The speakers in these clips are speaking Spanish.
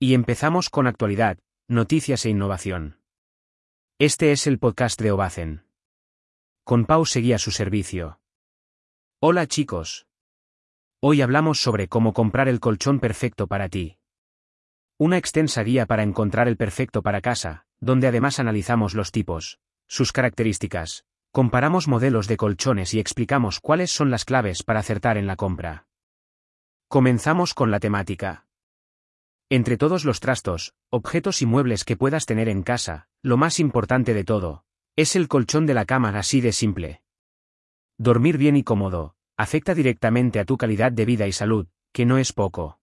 Y empezamos con actualidad, noticias e innovación. Este es el podcast de Obacen. Con Pau seguía su servicio. Hola chicos. Hoy hablamos sobre cómo comprar el colchón perfecto para ti. Una extensa guía para encontrar el perfecto para casa, donde además analizamos los tipos, sus características, comparamos modelos de colchones y explicamos cuáles son las claves para acertar en la compra. Comenzamos con la temática. Entre todos los trastos, objetos y muebles que puedas tener en casa, lo más importante de todo, es el colchón de la cama así de simple. Dormir bien y cómodo, afecta directamente a tu calidad de vida y salud, que no es poco.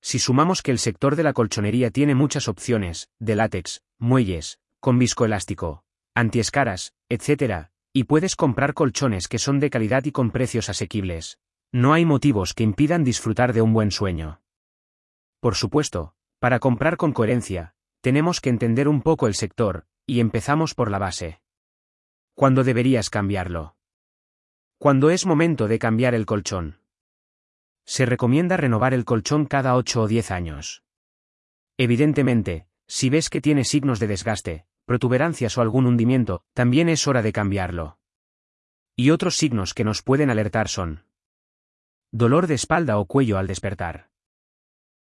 Si sumamos que el sector de la colchonería tiene muchas opciones, de látex, muelles, con viscoelástico, antiescaras, etc., y puedes comprar colchones que son de calidad y con precios asequibles, no hay motivos que impidan disfrutar de un buen sueño. Por supuesto, para comprar con coherencia, tenemos que entender un poco el sector, y empezamos por la base. ¿Cuándo deberías cambiarlo? ¿Cuándo es momento de cambiar el colchón? Se recomienda renovar el colchón cada 8 o 10 años. Evidentemente, si ves que tiene signos de desgaste, protuberancias o algún hundimiento, también es hora de cambiarlo. Y otros signos que nos pueden alertar son dolor de espalda o cuello al despertar,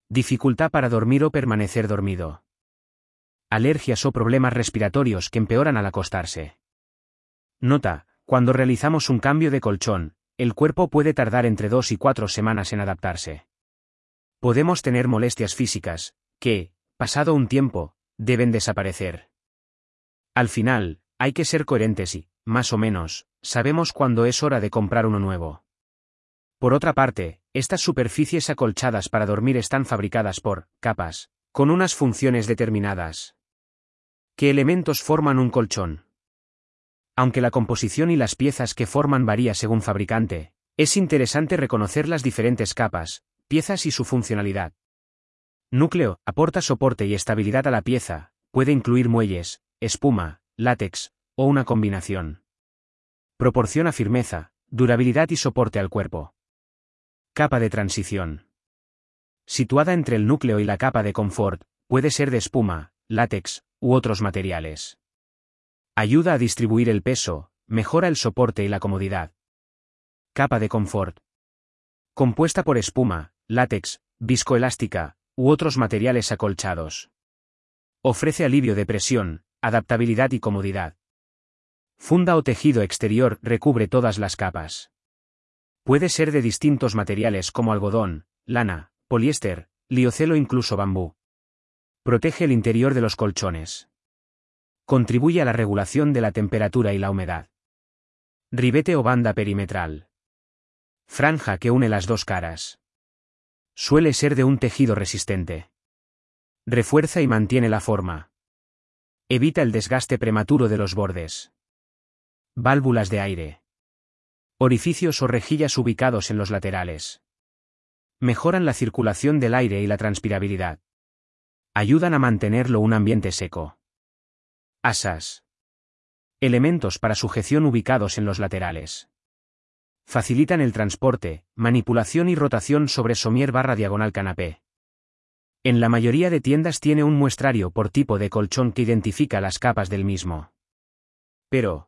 dificultad para dormir o permanecer dormido, alergias o problemas respiratorios que empeoran al acostarse. Nota, cuando realizamos un cambio de colchón, el cuerpo puede tardar entre dos y cuatro semanas en adaptarse. Podemos tener molestias físicas, que, pasado un tiempo, deben desaparecer. Al final, hay que ser coherentes y, más o menos, sabemos cuándo es hora de comprar uno nuevo. Por otra parte, estas superficies acolchadas para dormir están fabricadas por capas, con unas funciones determinadas. ¿Qué elementos forman un colchón? Aunque la composición y las piezas que forman varía según fabricante, es interesante reconocer las diferentes capas, piezas y su funcionalidad. Núcleo, aporta soporte y estabilidad a la pieza, puede incluir muelles, espuma, látex, o una combinación. Proporciona firmeza, durabilidad y soporte al cuerpo. Capa de transición. Situada entre el núcleo y la capa de confort, puede ser de espuma, látex, u otros materiales. Ayuda a distribuir el peso, mejora el soporte y la comodidad. Capa de confort. Compuesta por espuma, látex, viscoelástica, u otros materiales acolchados. Ofrece alivio de presión, adaptabilidad y comodidad. Funda o tejido exterior recubre todas las capas. Puede ser de distintos materiales como algodón, lana, poliéster, liocelo incluso bambú. Protege el interior de los colchones. Contribuye a la regulación de la temperatura y la humedad. Ribete o banda perimetral. Franja que une las dos caras. Suele ser de un tejido resistente. Refuerza y mantiene la forma. Evita el desgaste prematuro de los bordes. Válvulas de aire. Orificios o rejillas ubicados en los laterales. Mejoran la circulación del aire y la transpirabilidad. Ayudan a mantenerlo un ambiente seco. Asas. Elementos para sujeción ubicados en los laterales. Facilitan el transporte, manipulación y rotación sobre somier barra diagonal canapé. En la mayoría de tiendas tiene un muestrario por tipo de colchón que identifica las capas del mismo. Pero,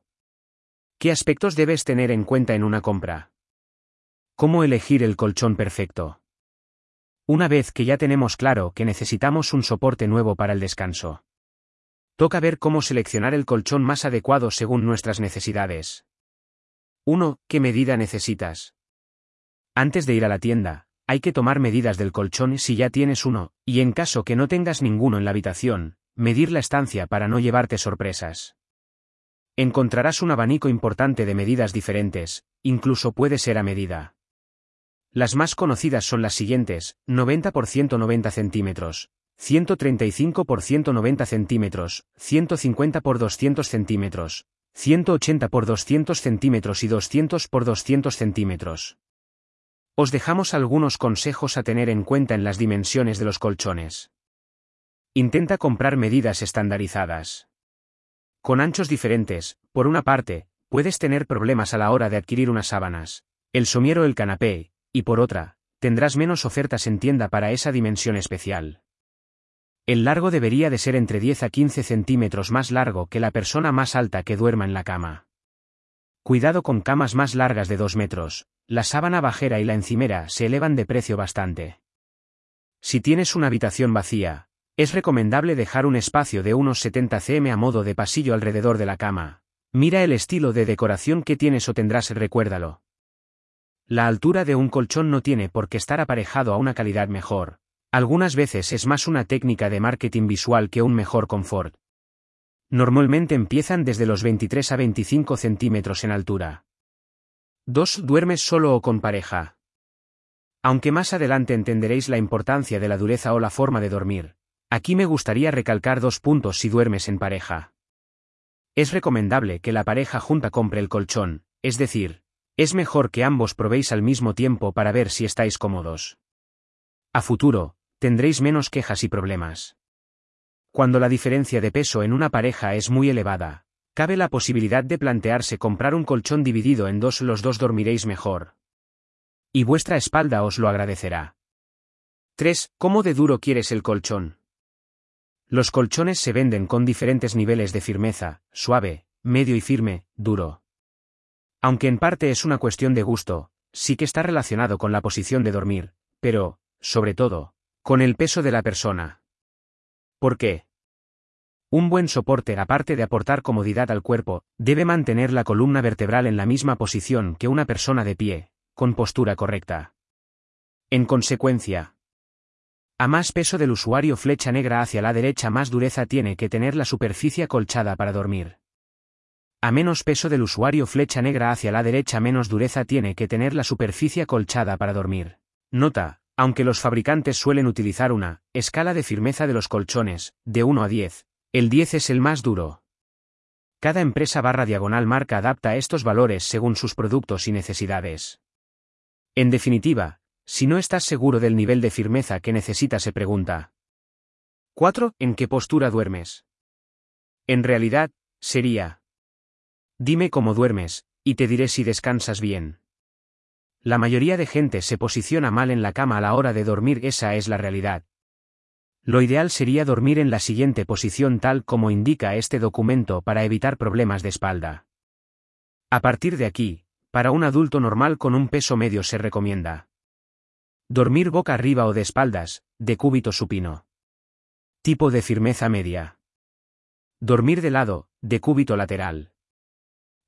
¿qué aspectos debes tener en cuenta en una compra? ¿Cómo elegir el colchón perfecto? Una vez que ya tenemos claro que necesitamos un soporte nuevo para el descanso. Toca ver cómo seleccionar el colchón más adecuado según nuestras necesidades. 1. ¿Qué medida necesitas? Antes de ir a la tienda, hay que tomar medidas del colchón si ya tienes uno, y en caso que no tengas ninguno en la habitación, medir la estancia para no llevarte sorpresas. Encontrarás un abanico importante de medidas diferentes, incluso puede ser a medida. Las más conocidas son las siguientes, 90 por 190 centímetros, 135 por 190 centímetros, 150 por 200 centímetros, 180 por 200 centímetros y 200 por 200 centímetros. Os dejamos algunos consejos a tener en cuenta en las dimensiones de los colchones. Intenta comprar medidas estandarizadas. Con anchos diferentes, por una parte, puedes tener problemas a la hora de adquirir unas sábanas, el somiero o el canapé, y por otra, tendrás menos ofertas en tienda para esa dimensión especial. El largo debería de ser entre 10 a 15 centímetros más largo que la persona más alta que duerma en la cama. Cuidado con camas más largas de 2 metros, la sábana bajera y la encimera se elevan de precio bastante. Si tienes una habitación vacía, es recomendable dejar un espacio de unos 70 cm a modo de pasillo alrededor de la cama. Mira el estilo de decoración que tienes o tendrás, recuérdalo. La altura de un colchón no tiene por qué estar aparejado a una calidad mejor. Algunas veces es más una técnica de marketing visual que un mejor confort. Normalmente empiezan desde los 23 a 25 centímetros en altura. 2. ¿Duermes solo o con pareja? Aunque más adelante entenderéis la importancia de la dureza o la forma de dormir, aquí me gustaría recalcar dos puntos si duermes en pareja. Es recomendable que la pareja junta compre el colchón, es decir, es mejor que ambos probéis al mismo tiempo para ver si estáis cómodos. A futuro, tendréis menos quejas y problemas. Cuando la diferencia de peso en una pareja es muy elevada, cabe la posibilidad de plantearse comprar un colchón dividido en dos, los dos dormiréis mejor. Y vuestra espalda os lo agradecerá. 3. ¿Cómo de duro quieres el colchón? Los colchones se venden con diferentes niveles de firmeza, suave, medio y firme, duro. Aunque en parte es una cuestión de gusto, sí que está relacionado con la posición de dormir, pero, sobre todo, con el peso de la persona. ¿Por qué? Un buen soporte, aparte de aportar comodidad al cuerpo, debe mantener la columna vertebral en la misma posición que una persona de pie, con postura correcta. En consecuencia, a más peso del usuario flecha negra hacia la derecha más dureza tiene que tener la superficie acolchada para dormir. A menos peso del usuario flecha negra hacia la derecha menos dureza tiene que tener la superficie acolchada para dormir. Nota, aunque los fabricantes suelen utilizar una escala de firmeza de los colchones, de 1 a 10, el 10 es el más duro. Cada empresa barra diagonal marca adapta estos valores según sus productos y necesidades. En definitiva, si no estás seguro del nivel de firmeza que necesitas se pregunta. 4. ¿En qué postura duermes? En realidad, sería Dime cómo duermes, y te diré si descansas bien. La mayoría de gente se posiciona mal en la cama a la hora de dormir, esa es la realidad. Lo ideal sería dormir en la siguiente posición tal como indica este documento para evitar problemas de espalda. A partir de aquí, para un adulto normal con un peso medio se recomienda. Dormir boca arriba o de espaldas, de cúbito supino. Tipo de firmeza media. Dormir de lado, de cúbito lateral.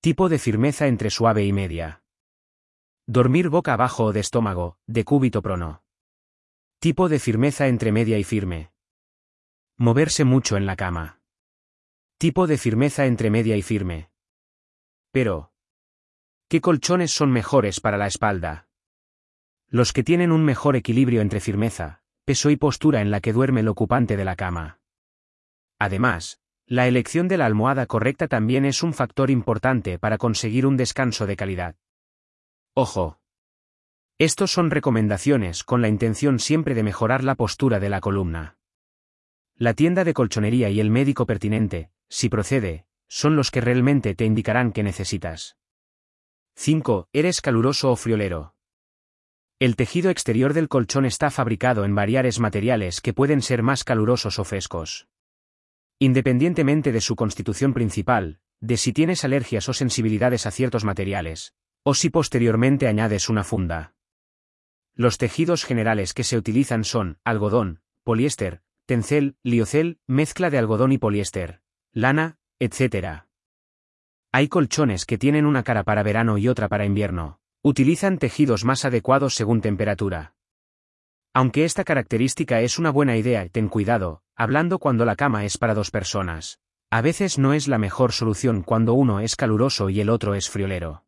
Tipo de firmeza entre suave y media. Dormir boca abajo o de estómago, de cúbito prono. Tipo de firmeza entre media y firme. Moverse mucho en la cama. Tipo de firmeza entre media y firme. Pero, ¿qué colchones son mejores para la espalda? Los que tienen un mejor equilibrio entre firmeza, peso y postura en la que duerme el ocupante de la cama. Además, la elección de la almohada correcta también es un factor importante para conseguir un descanso de calidad. Ojo. Estos son recomendaciones con la intención siempre de mejorar la postura de la columna. La tienda de colchonería y el médico pertinente, si procede, son los que realmente te indicarán que necesitas. 5. ¿Eres caluroso o friolero? El tejido exterior del colchón está fabricado en variares materiales que pueden ser más calurosos o frescos. Independientemente de su constitución principal, de si tienes alergias o sensibilidades a ciertos materiales, o si posteriormente añades una funda. Los tejidos generales que se utilizan son algodón, poliéster, tencel, liocel, mezcla de algodón y poliéster, lana, etc. Hay colchones que tienen una cara para verano y otra para invierno. Utilizan tejidos más adecuados según temperatura. Aunque esta característica es una buena idea, ten cuidado, hablando cuando la cama es para dos personas. A veces no es la mejor solución cuando uno es caluroso y el otro es friolero.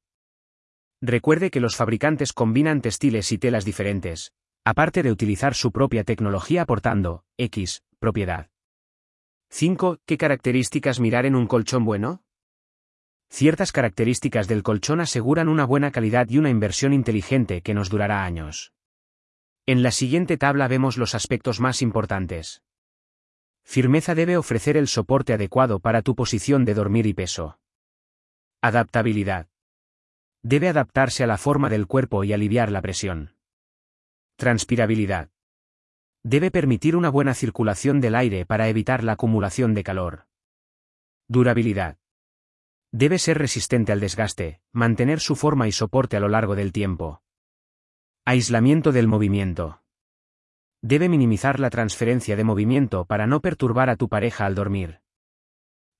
Recuerde que los fabricantes combinan textiles y telas diferentes, aparte de utilizar su propia tecnología aportando, X, propiedad. 5. ¿Qué características mirar en un colchón bueno? Ciertas características del colchón aseguran una buena calidad y una inversión inteligente que nos durará años. En la siguiente tabla vemos los aspectos más importantes. Firmeza debe ofrecer el soporte adecuado para tu posición de dormir y peso. Adaptabilidad. Debe adaptarse a la forma del cuerpo y aliviar la presión. Transpirabilidad. Debe permitir una buena circulación del aire para evitar la acumulación de calor. Durabilidad. Debe ser resistente al desgaste, mantener su forma y soporte a lo largo del tiempo. Aislamiento del movimiento. Debe minimizar la transferencia de movimiento para no perturbar a tu pareja al dormir.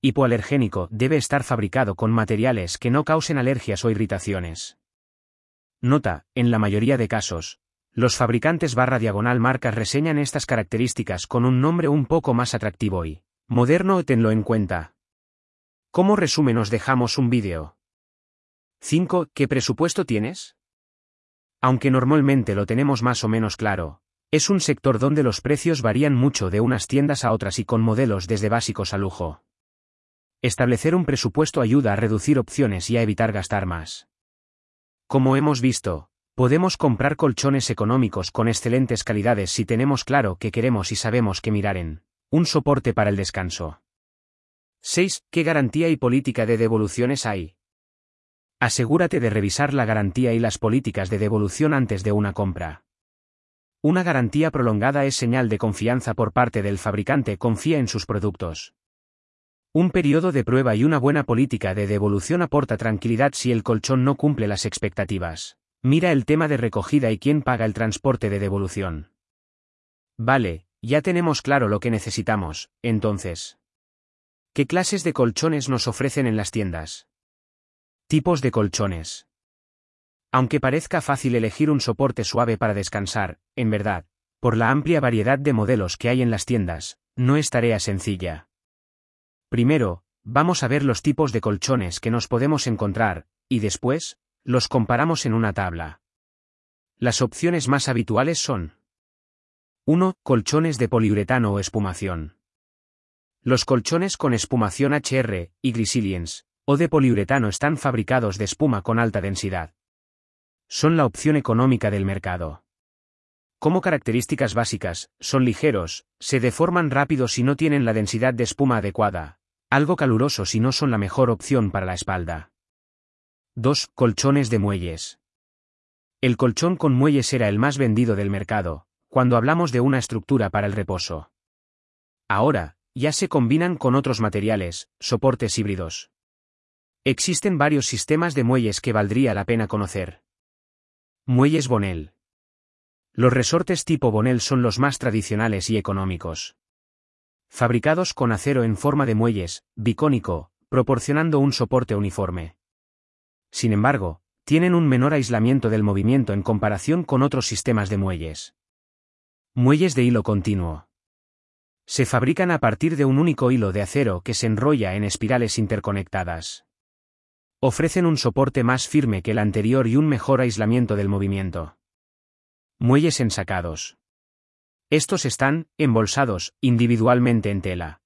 Hipoalergénico debe estar fabricado con materiales que no causen alergias o irritaciones. Nota, en la mayoría de casos, los fabricantes barra diagonal marcas reseñan estas características con un nombre un poco más atractivo y moderno tenlo en cuenta. Como resumen os dejamos un vídeo. 5. ¿Qué presupuesto tienes? Aunque normalmente lo tenemos más o menos claro, es un sector donde los precios varían mucho de unas tiendas a otras y con modelos desde básicos a lujo. Establecer un presupuesto ayuda a reducir opciones y a evitar gastar más. Como hemos visto, podemos comprar colchones económicos con excelentes calidades si tenemos claro qué queremos y sabemos qué mirar en un soporte para el descanso. 6. ¿Qué garantía y política de devoluciones hay? Asegúrate de revisar la garantía y las políticas de devolución antes de una compra. Una garantía prolongada es señal de confianza por parte del fabricante confía en sus productos. Un periodo de prueba y una buena política de devolución aporta tranquilidad si el colchón no cumple las expectativas. Mira el tema de recogida y quién paga el transporte de devolución. Vale, ya tenemos claro lo que necesitamos, entonces. ¿Qué clases de colchones nos ofrecen en las tiendas? Tipos de colchones. Aunque parezca fácil elegir un soporte suave para descansar, en verdad, por la amplia variedad de modelos que hay en las tiendas, no es tarea sencilla. Primero, vamos a ver los tipos de colchones que nos podemos encontrar, y después, los comparamos en una tabla. Las opciones más habituales son 1. Colchones de poliuretano o espumación. Los colchones con espumación HR y Grisiliens, o de poliuretano están fabricados de espuma con alta densidad. Son la opción económica del mercado. Como características básicas, son ligeros, se deforman rápido si no tienen la densidad de espuma adecuada, algo caluroso si no son la mejor opción para la espalda. 2. Colchones de muelles. El colchón con muelles era el más vendido del mercado, cuando hablamos de una estructura para el reposo. Ahora, ya se combinan con otros materiales, soportes híbridos. Existen varios sistemas de muelles que valdría la pena conocer. Muelles Bonel. Los resortes tipo Bonel son los más tradicionales y económicos. Fabricados con acero en forma de muelles, bicónico, proporcionando un soporte uniforme. Sin embargo, tienen un menor aislamiento del movimiento en comparación con otros sistemas de muelles. Muelles de hilo continuo. Se fabrican a partir de un único hilo de acero que se enrolla en espirales interconectadas. Ofrecen un soporte más firme que el anterior y un mejor aislamiento del movimiento. Muelles ensacados. Estos están, embolsados, individualmente en tela.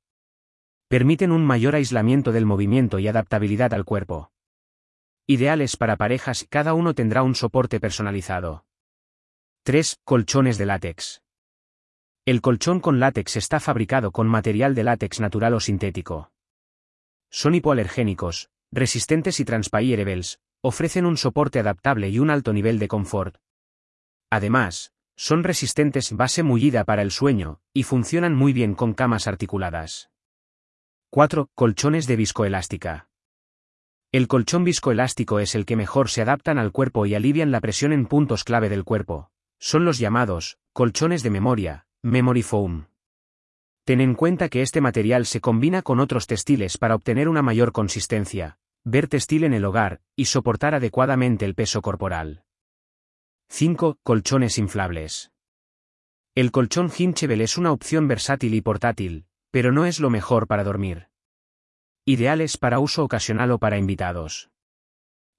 Permiten un mayor aislamiento del movimiento y adaptabilidad al cuerpo. Ideales para parejas, cada uno tendrá un soporte personalizado. 3. Colchones de látex. El colchón con látex está fabricado con material de látex natural o sintético. Son hipoalergénicos, resistentes y transpirables, ofrecen un soporte adaptable y un alto nivel de confort. Además, son resistentes base mullida para el sueño, y funcionan muy bien con camas articuladas. 4. Colchones de viscoelástica. El colchón viscoelástico es el que mejor se adaptan al cuerpo y alivian la presión en puntos clave del cuerpo. Son los llamados, colchones de memoria, Memory Foam. Ten en cuenta que este material se combina con otros textiles para obtener una mayor consistencia, ver textil en el hogar, y soportar adecuadamente el peso corporal. 5. Colchones inflables. El colchón Hinchebel es una opción versátil y portátil, pero no es lo mejor para dormir. Ideales para uso ocasional o para invitados.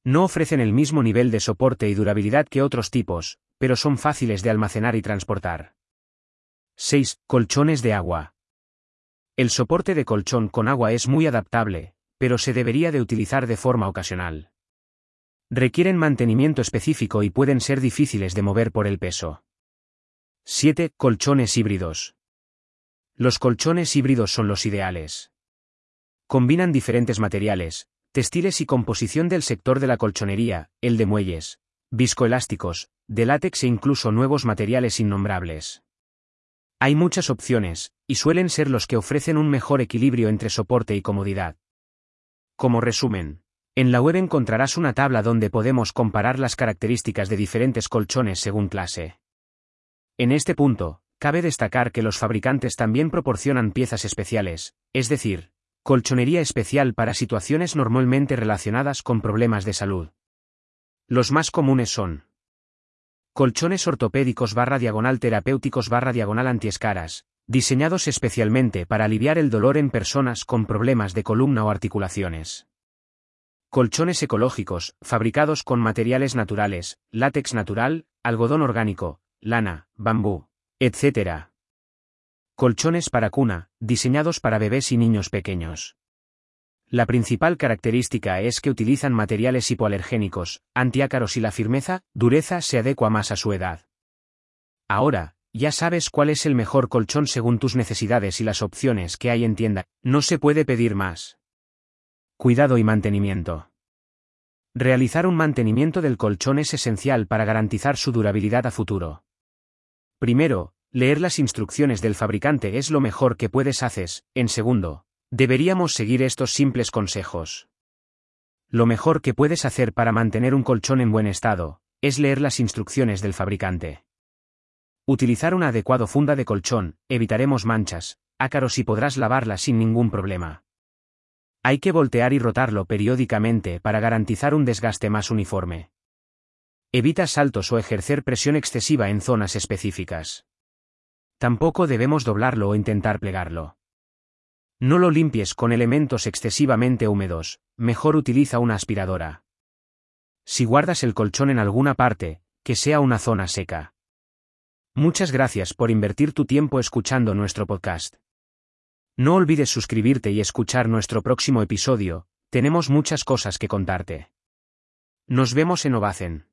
No ofrecen el mismo nivel de soporte y durabilidad que otros tipos, pero son fáciles de almacenar y transportar. 6. Colchones de agua. El soporte de colchón con agua es muy adaptable, pero se debería de utilizar de forma ocasional. Requieren mantenimiento específico y pueden ser difíciles de mover por el peso. 7. Colchones híbridos. Los colchones híbridos son los ideales. Combinan diferentes materiales, textiles y composición del sector de la colchonería, el de muelles, viscoelásticos, de látex e incluso nuevos materiales innombrables. Hay muchas opciones, y suelen ser los que ofrecen un mejor equilibrio entre soporte y comodidad. Como resumen, en la web encontrarás una tabla donde podemos comparar las características de diferentes colchones según clase. En este punto, cabe destacar que los fabricantes también proporcionan piezas especiales, es decir, colchonería especial para situaciones normalmente relacionadas con problemas de salud. Los más comunes son colchones ortopédicos barra diagonal terapéuticos barra diagonal antiescaras, diseñados especialmente para aliviar el dolor en personas con problemas de columna o articulaciones. Colchones ecológicos, fabricados con materiales naturales, látex natural, algodón orgánico, lana, bambú, etc. Colchones para cuna, diseñados para bebés y niños pequeños. La principal característica es que utilizan materiales hipoalergénicos, antiácaros y la firmeza, dureza se adecua más a su edad. Ahora, ya sabes cuál es el mejor colchón según tus necesidades y las opciones que hay en tienda, no se puede pedir más. Cuidado y mantenimiento. Realizar un mantenimiento del colchón es esencial para garantizar su durabilidad a futuro. Primero, leer las instrucciones del fabricante es lo mejor que puedes hacer. En segundo, deberíamos seguir estos simples consejos. Lo mejor que puedes hacer para mantener un colchón en buen estado, es leer las instrucciones del fabricante. Utilizar una adecuado funda de colchón, evitaremos manchas, ácaros y podrás lavarla sin ningún problema. Hay que voltear y rotarlo periódicamente para garantizar un desgaste más uniforme. Evita saltos o ejercer presión excesiva en zonas específicas. Tampoco debemos doblarlo o intentar plegarlo. No lo limpies con elementos excesivamente húmedos, mejor utiliza una aspiradora. Si guardas el colchón en alguna parte, que sea una zona seca. Muchas gracias por invertir tu tiempo escuchando nuestro podcast. No olvides suscribirte y escuchar nuestro próximo episodio, tenemos muchas cosas que contarte. Nos vemos en Ovacen.